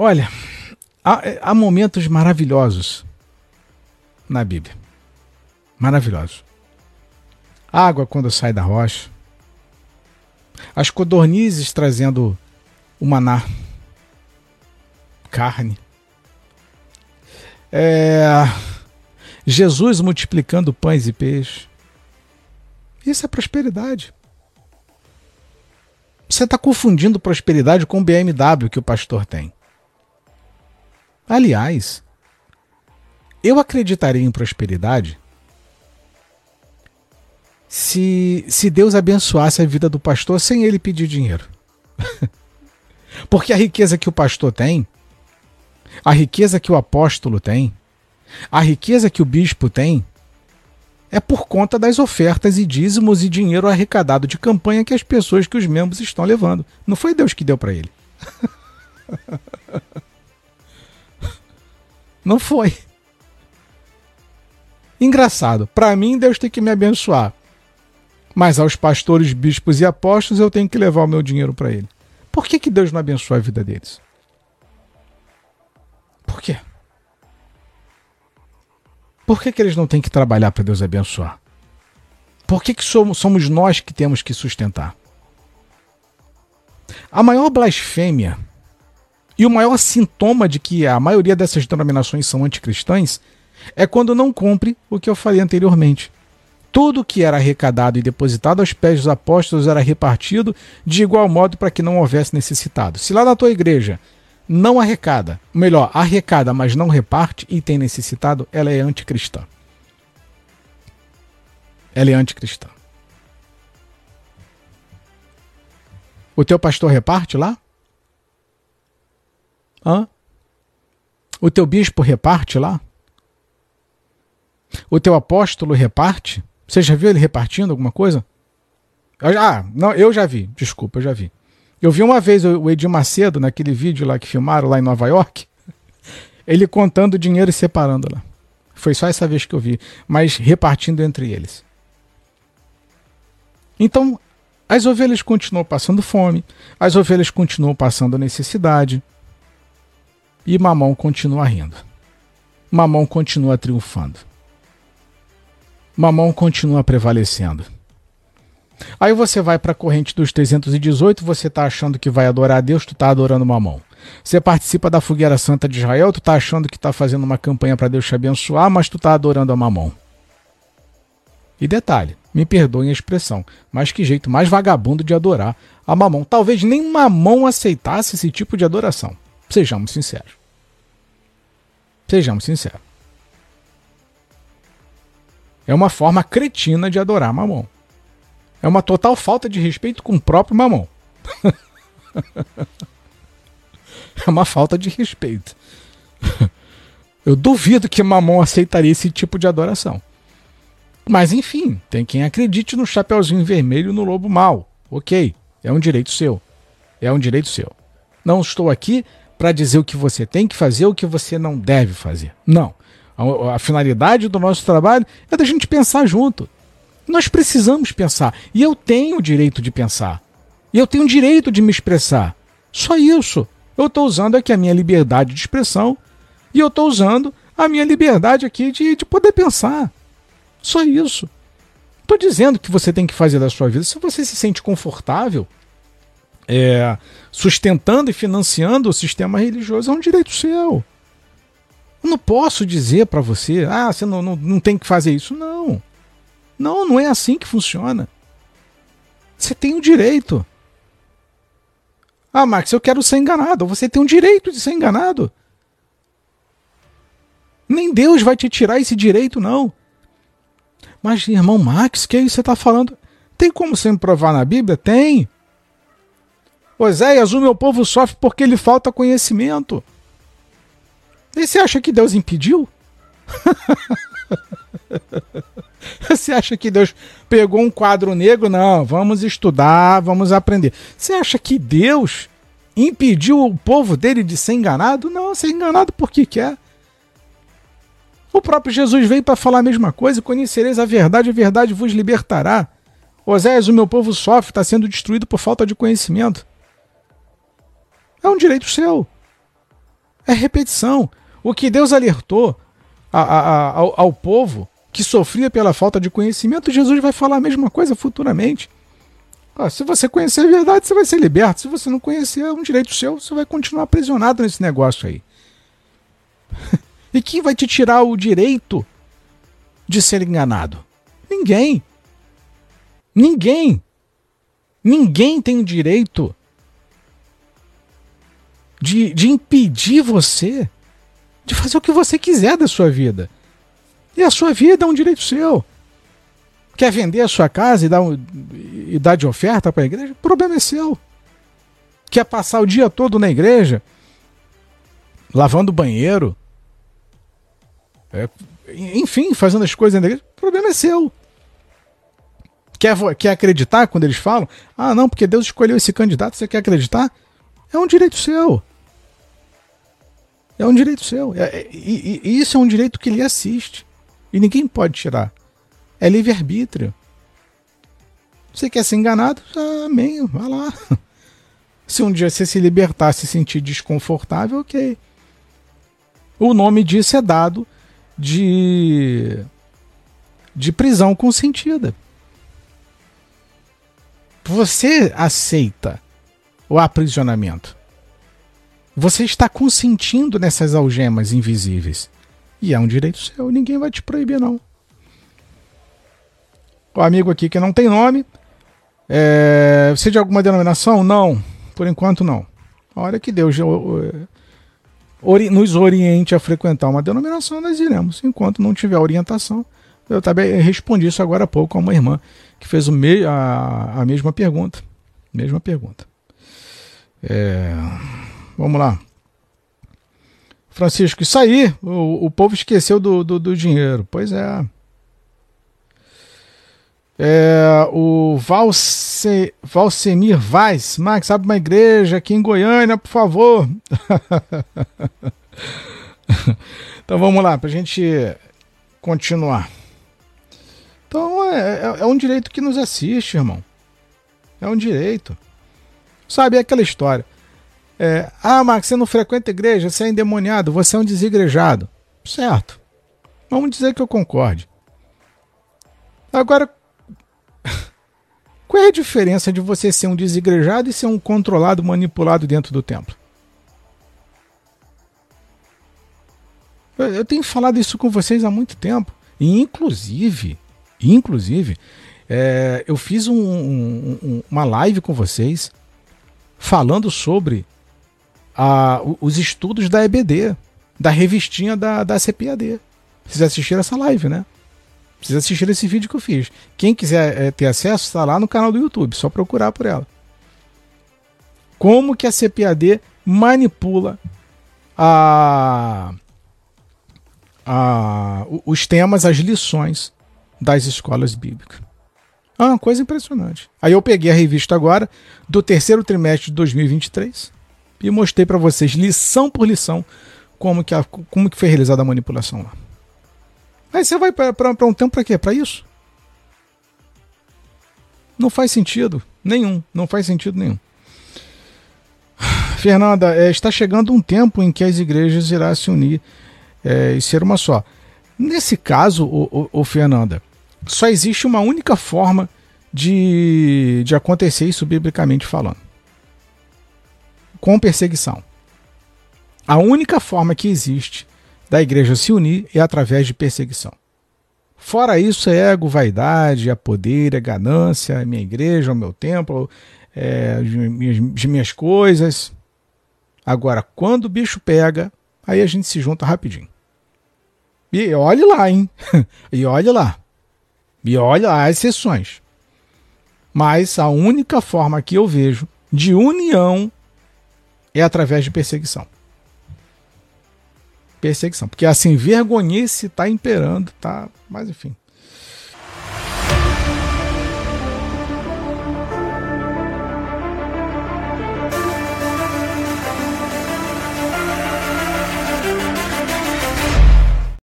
Olha, há, há momentos maravilhosos na Bíblia. Maravilhosos. Água quando sai da rocha. As codornizes trazendo o maná. Carne. É, Jesus multiplicando pães e peixes. Isso é prosperidade. Você está confundindo prosperidade com o BMW que o pastor tem. Aliás, eu acreditaria em prosperidade se, se Deus abençoasse a vida do pastor sem ele pedir dinheiro. Porque a riqueza que o pastor tem, a riqueza que o apóstolo tem, a riqueza que o bispo tem, é por conta das ofertas e dízimos e dinheiro arrecadado de campanha que as pessoas, que os membros estão levando. Não foi Deus que deu para ele. Não foi. Engraçado. Para mim, Deus tem que me abençoar. Mas aos pastores, bispos e apóstolos, eu tenho que levar o meu dinheiro para ele. Por que, que Deus não abençoa a vida deles? Por quê? Por que, que eles não têm que trabalhar para Deus abençoar? Por que, que somos, somos nós que temos que sustentar? A maior blasfêmia e o maior sintoma de que a maioria dessas denominações são anticristãs é quando não cumpre o que eu falei anteriormente. Tudo que era arrecadado e depositado aos pés dos apóstolos era repartido de igual modo para que não houvesse necessitado. Se lá na tua igreja não arrecada, melhor, arrecada, mas não reparte e tem necessitado, ela é anticristã. Ela é anticristã. O teu pastor reparte lá? Hã? O teu bispo reparte lá? O teu apóstolo reparte? Você já viu ele repartindo alguma coisa? Ah, não, eu já vi. Desculpa, eu já vi. Eu vi uma vez o Edir Macedo, naquele vídeo lá que filmaram lá em Nova York, ele contando dinheiro e separando lá. Foi só essa vez que eu vi, mas repartindo entre eles. Então, as ovelhas continuam passando fome, as ovelhas continuam passando necessidade, e Mamão continua rindo. Mamão continua triunfando. Mamão continua prevalecendo. Aí você vai para a corrente dos 318, você está achando que vai adorar a Deus, tu está adorando Mamão. Você participa da fogueira santa de Israel, tu está achando que está fazendo uma campanha para Deus te abençoar, mas tu está adorando a Mamão. E detalhe, me perdoem a expressão, mas que jeito mais vagabundo de adorar a Mamão. Talvez nem Mamão aceitasse esse tipo de adoração. Sejamos sinceros. Sejamos sinceros. É uma forma cretina de adorar Mamon. É uma total falta de respeito com o próprio Mamon. é uma falta de respeito. Eu duvido que Mamon aceitaria esse tipo de adoração. Mas enfim, tem quem acredite no Chapeuzinho Vermelho no Lobo Mal. Ok, é um direito seu. É um direito seu. Não estou aqui para dizer o que você tem que fazer ou o que você não deve fazer. Não. A, a finalidade do nosso trabalho é da gente pensar junto. Nós precisamos pensar. E eu tenho o direito de pensar. E eu tenho o direito de me expressar. Só isso. Eu estou usando aqui a minha liberdade de expressão. E eu estou usando a minha liberdade aqui de, de poder pensar. Só isso. Estou dizendo que você tem que fazer da sua vida. Se você se sente confortável, é, sustentando e financiando o sistema religioso é um direito seu. Eu não posso dizer para você, ah, você não, não, não tem que fazer isso. Não. Não, não é assim que funciona. Você tem o direito. Ah, Max, eu quero ser enganado. Você tem o direito de ser enganado. Nem Deus vai te tirar esse direito, não. Mas, irmão Max, que aí você está falando? Tem como você me provar na Bíblia? Tem. Oséias, o meu povo sofre porque lhe falta conhecimento. E você acha que Deus impediu? Você acha que Deus pegou um quadro negro? Não, vamos estudar, vamos aprender. Você acha que Deus impediu o povo dele de ser enganado? Não, ser enganado porque quer. O próprio Jesus veio para falar a mesma coisa: conhecereis a verdade, a verdade vos libertará. Oséias, o meu povo sofre, está sendo destruído por falta de conhecimento. É um direito seu. É repetição. O que Deus alertou a, a, a, ao, ao povo que sofria pela falta de conhecimento, Jesus vai falar a mesma coisa futuramente. Ah, se você conhecer a verdade, você vai ser liberto. Se você não conhecer, é um direito seu, você vai continuar aprisionado nesse negócio aí. e quem vai te tirar o direito de ser enganado? Ninguém. Ninguém. Ninguém tem o direito de, de impedir você de fazer o que você quiser da sua vida. E a sua vida é um direito seu. Quer vender a sua casa e dar, um, e dar de oferta para a igreja? O problema é seu. Quer passar o dia todo na igreja, lavando banheiro, é, enfim, fazendo as coisas na igreja? O problema é seu. Quer, quer acreditar quando eles falam? Ah, não, porque Deus escolheu esse candidato, você quer acreditar? É um direito seu. É um direito seu. É, é, e, e, isso é um direito que lhe assiste. E ninguém pode tirar. É livre-arbítrio. Você quer ser enganado? Amém, vá lá. Se um dia você se libertar, se sentir desconfortável, ok. O nome disso é dado de, de prisão consentida. Você aceita o aprisionamento. Você está consentindo nessas algemas invisíveis. E é um direito seu, ninguém vai te proibir, não. O amigo aqui que não tem nome. É... Você de alguma denominação? Não, por enquanto não. A hora que Deus nos oriente a frequentar uma denominação, nós iremos. Enquanto não tiver orientação, eu também respondi isso agora há pouco a uma irmã que fez a, a mesma pergunta. Mesma pergunta. É... Vamos lá. Francisco, isso aí, o, o povo esqueceu do, do, do dinheiro. Pois é. É, o Valse, Valsemir Vaz, Max, abre uma igreja aqui em Goiânia, por favor. então vamos lá, para a gente continuar. Então é, é, é, um direito que nos assiste, irmão. É um direito. Sabe, é aquela história. É, ah, Max, você não frequenta igreja, você é endemoniado, você é um desigrejado. Certo. Vamos dizer que eu concorde. Agora, qual é a diferença de você ser um desigrejado e ser um controlado, manipulado dentro do templo? Eu tenho falado isso com vocês há muito tempo. E inclusive, inclusive, é, eu fiz um, um, uma live com vocês falando sobre a, os estudos da EBD, da revistinha da, da CPAD. Vocês assistiram essa live, né? Vocês assistiram esse vídeo que eu fiz. Quem quiser é, ter acesso, está lá no canal do YouTube, só procurar por ela. Como que a CPAD manipula a, a, os temas, as lições das escolas bíblicas. Uma coisa impressionante. Aí eu peguei a revista agora do terceiro trimestre de 2023 e mostrei para vocês, lição por lição, como que, a, como que foi realizada a manipulação lá. Aí você vai para um tempo para quê? Para isso? Não faz sentido nenhum. Não faz sentido nenhum. Fernanda, é, está chegando um tempo em que as igrejas irão se unir é, e ser uma só. Nesse caso, o, o, o, Fernanda, só existe uma única forma de, de acontecer isso biblicamente falando com perseguição. A única forma que existe da igreja se unir é através de perseguição. Fora isso, é ego, vaidade, é poder, é ganância, é minha igreja, é o meu templo, é, as, minhas, as minhas coisas. Agora, quando o bicho pega, aí a gente se junta rapidinho. E olhe lá, hein? e olhe lá. E olha lá as exceções. Mas a única forma que eu vejo de união é através de perseguição. Perseguição. Porque assim, vergonhice está imperando, tá. Mas enfim.